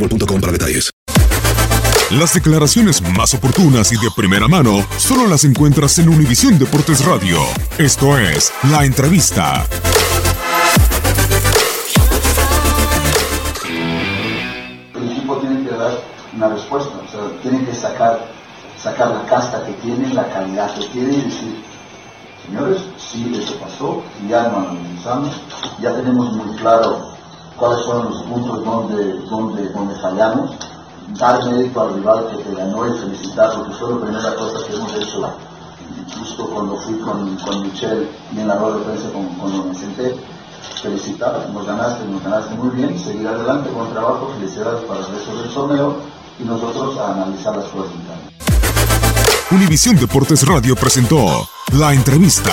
boostmobile.com para detalles. Las declaraciones más oportunas y de primera mano solo las encuentras en Univisión Deportes Radio. Esto es La Entrevista. El equipo tiene que dar una respuesta, o sea, tiene que sacar, sacar la casta que tiene, la calidad que tiene y decir, señores, sí, eso pasó, ya lo analizamos, ya tenemos muy claro cuáles fueron los puntos donde, donde, donde fallamos, dar mérito al rival que te ganó y felicitarlo, que fue la primera cosa que hemos hecho justo cuando fui con, con Michelle y en la rueda de prensa cuando me senté, felicitar, nos ganaste, nos ganaste muy bien, seguir adelante el trabajo, felicidades para el resto del torneo y nosotros a analizar las cosas. Univisión Deportes Radio presentó la entrevista.